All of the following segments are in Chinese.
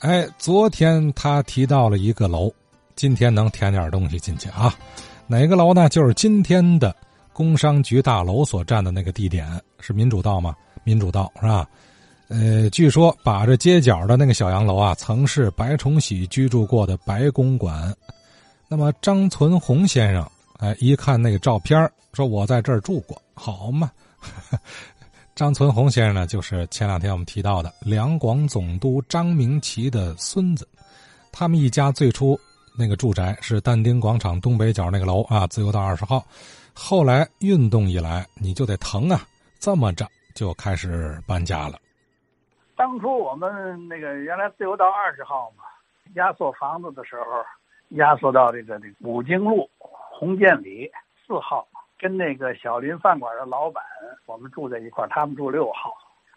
哎，昨天他提到了一个楼，今天能填点东西进去啊？哪个楼呢？就是今天的工商局大楼所占的那个地点，是民主道吗？民主道是吧？呃，据说把着街角的那个小洋楼啊，曾是白崇禧居住过的白公馆。那么张存红先生，哎，一看那个照片说我在这儿住过，好嘛。张存红先生呢，就是前两天我们提到的两广总督张明奇的孙子。他们一家最初那个住宅是但丁广场东北角那个楼啊，自由道二十号。后来运动一来，你就得疼啊，这么着就开始搬家了。当初我们那个原来自由道二十号嘛，压缩房子的时候，压缩到这个这个五经路红建里四号。跟那个小林饭馆的老板，我们住在一块他们住六号，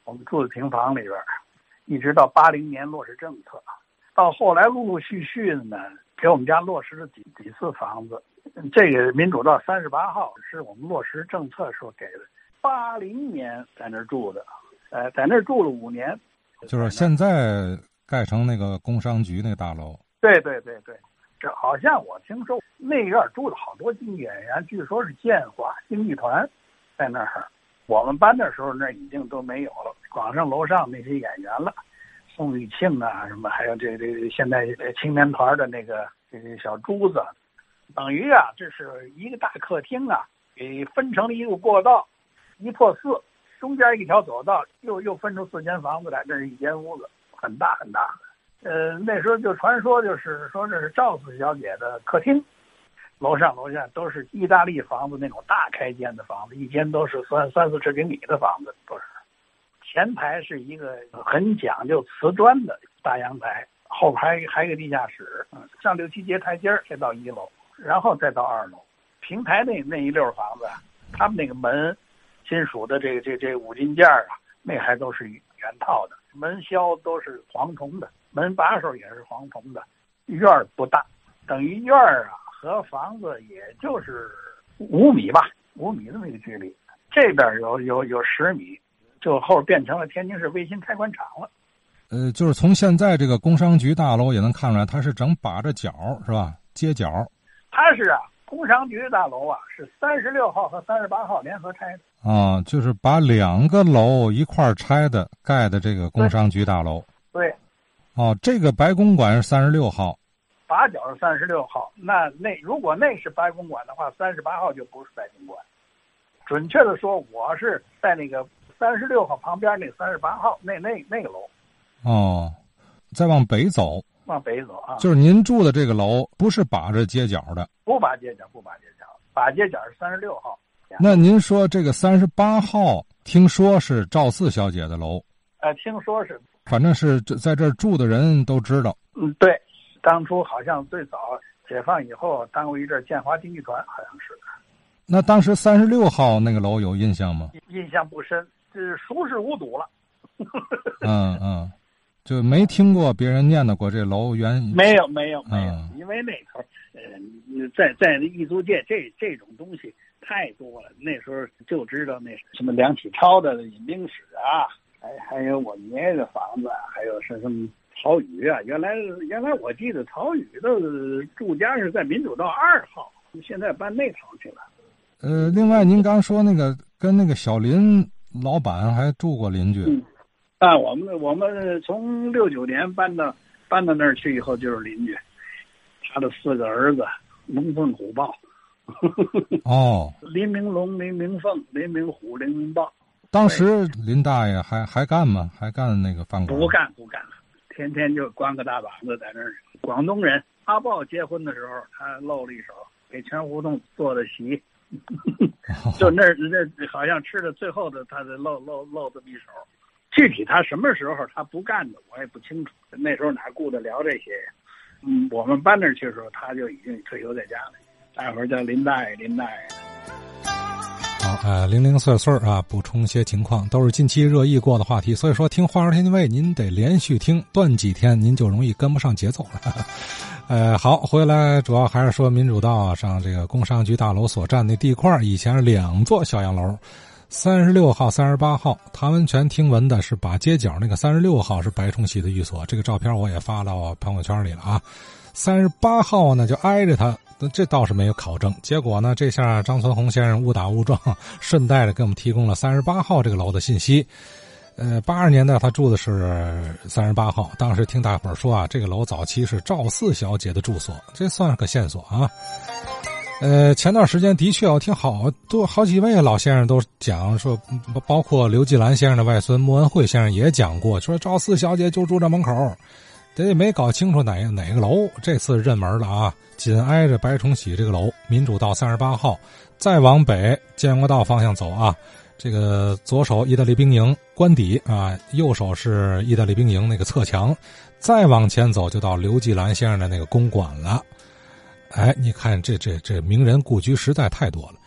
我们住的平房里边一直到八零年落实政策，到后来陆陆续续的呢，给我们家落实了几几次房子。这个民主道三十八号是我们落实政策时候给的，八零年在那儿住的，呃，在那儿住了五年，就是现在盖成那个工商局那大楼。对对对对。这好像我听说那院住了好多京剧演员，据说是建华京剧团在那儿。我们搬的时候，那已经都没有了，光剩楼上那些演员了，宋玉庆啊什么，还有这这现在青年团的那个这个小珠子，等于啊，这是一个大客厅啊，给分成了一个过道，一破四，中间一条走道，又又分出四间房子来，这是一间屋子，很大很大。呃，那时候就传说，就是说这是赵四小姐的客厅，楼上楼下都是意大利房子那种大开间的房子，一间都是三三四十平米的房子，都是。前排是一个很讲究瓷砖的大阳台，后排还有个地下室，上六七节台阶才到一楼，然后再到二楼。平台那那一溜房子，他们那个门，金属的这个这这五金件啊，那还都是原套的，门销都是黄铜的。门把手也是黄铜的，院儿不大，等于院儿啊和房子也就是五米吧，五米这么一个距离。这边有有有十米，就后变成了天津市卫星开关厂了。呃，就是从现在这个工商局大楼也能看出来，它是整把着角是吧？街角。它是啊，工商局大楼啊是三十六号和三十八号联合拆的。啊，就是把两个楼一块拆的盖的这个工商局大楼。对。哦，这个白公馆是三十六号，八角是三十六号。那那如果那是白公馆的话，三十八号就不是白公馆。准确的说，我是在那个三十六号旁边那三十八号那那那个楼。哦，再往北走，往北走啊，就是您住的这个楼不是把着街角的，不把街角，不把街角，把街角是三十六号。那您说这个三十八号，听说是赵四小姐的楼？呃，听说是。反正是这在这儿住的人都知道。嗯，对，当初好像最早解放以后，当过一阵建华京剧团，好像是。那当时三十六号那个楼有印象吗？印象不深，是熟视无睹了。嗯嗯，就没听过别人念叨过这楼原。没有没有没有，因为那时候，呃，在在艺术界这这种东西太多了，那时候就知道那什么梁启超的引兵史啊。还还有我爷爷的房子，还有是什么曹禺啊？原来原来我记得曹禺的住家是在民主道二号，现在搬那头去了。呃，另外您刚说那个跟那个小林老板还住过邻居。嗯，啊，我们我们从六九年搬到搬到那儿去以后就是邻居，他的四个儿子龙凤虎豹。哦。林明龙、林明凤、林明虎、林明豹。当时林大爷还还干吗？还干那个饭馆？不干不干了，天天就光个大膀子在那儿。广东人阿豹结婚的时候，他露了一手，给全胡同做的席，就那那好像吃的最后的，他的露露露这么一手。具体他什么时候他不干的，我也不清楚。那时候哪顾得聊这些呀？嗯，我们搬那儿去的时候，他就已经退休在家了。大伙儿叫林大爷，林大爷。呃，零零碎碎啊，补充些情况，都是近期热议过的话题。所以说，听话儿天津卫，您得连续听，断几天您就容易跟不上节奏了。呃，好，回来主要还是说民主道上这个工商局大楼所占那地块，以前是两座小洋楼，三十六号、三十八号，唐文全听闻的是把街角那个三十六号是白崇禧的寓所，这个照片我也发到朋友圈里了啊。三十八号呢就挨着他，这倒是没有考证。结果呢，这下张存红先生误打误撞，顺带着给我们提供了三十八号这个楼的信息。呃，八十年代他住的是三十八号，当时听大伙说啊，这个楼早期是赵四小姐的住所，这算是个线索啊。呃，前段时间的确，我听好多好几位老先生都讲说，包括刘继兰先生的外孙穆文慧先生也讲过，说赵四小姐就住这门口，得没搞清楚哪哪个楼。这次认门了啊，紧挨着白崇禧这个楼，民主道三十八号，再往北建国道方向走啊，这个左手意大利兵营官邸啊，右手是意大利兵营那个侧墙，再往前走就到刘继兰先生的那个公馆了。哎，你看这这这名人故居实在太多了。